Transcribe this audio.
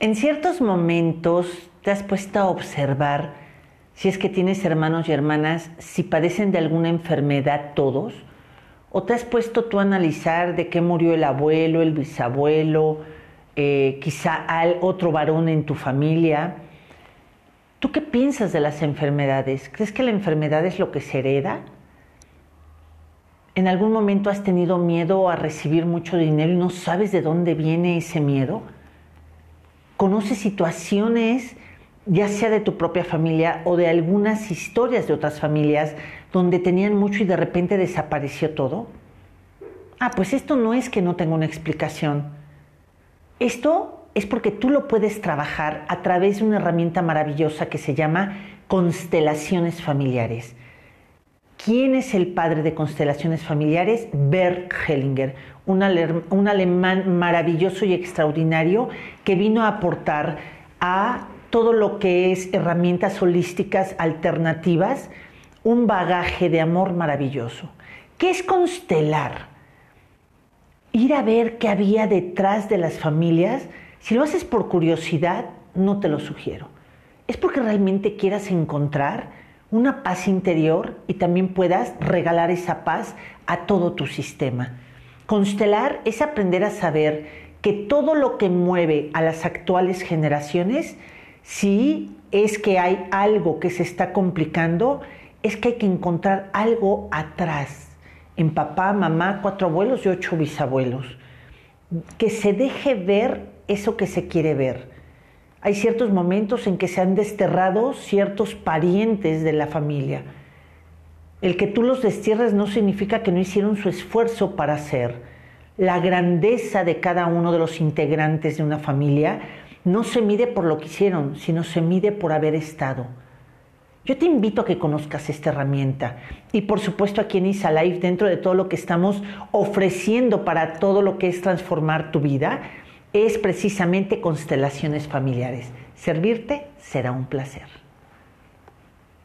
En ciertos momentos te has puesto a observar si es que tienes hermanos y hermanas, si padecen de alguna enfermedad todos, o te has puesto tú a analizar de qué murió el abuelo, el bisabuelo, eh, quizá al otro varón en tu familia. ¿Tú qué piensas de las enfermedades? ¿Crees que la enfermedad es lo que se hereda? ¿En algún momento has tenido miedo a recibir mucho dinero y no sabes de dónde viene ese miedo? ¿Conoces situaciones, ya sea de tu propia familia o de algunas historias de otras familias, donde tenían mucho y de repente desapareció todo? Ah, pues esto no es que no tenga una explicación. Esto es porque tú lo puedes trabajar a través de una herramienta maravillosa que se llama constelaciones familiares. ¿Quién es el padre de constelaciones familiares? Bert Hellinger, un, un, alemán maravilloso y extraordinario que vino a aportar a todo lo que es herramientas holísticas alternativas, un bagaje de amor maravilloso. ¿Qué es constelar? Ir a ver qué había detrás de las familias. Si lo haces por curiosidad, no te lo sugiero. Es porque realmente quieras encontrar una paz interior y también puedas regalar esa paz a todo tu sistema. Constelar es aprender a saber que todo lo que mueve a las actuales generaciones, si es que hay algo que se está complicando, es que hay que encontrar algo atrás, en papá, mamá, cuatro abuelos y ocho bisabuelos. Que se deje ver eso que se quiere ver hay ciertos momentos en que se han desterrado ciertos parientes de la familia. El que tú los destierres no significa que no hicieron su esfuerzo para hacer. La grandeza de cada uno de los integrantes de una familia no se mide por lo que hicieron, sino se mide por haber estado. Yo te invito a que conozcas esta herramienta y por supuesto aquí en Isa Life, dentro de todo lo que estamos ofreciendo para todo lo que es transformar tu vida, es precisamente constelaciones familiares. Servirte será un placer.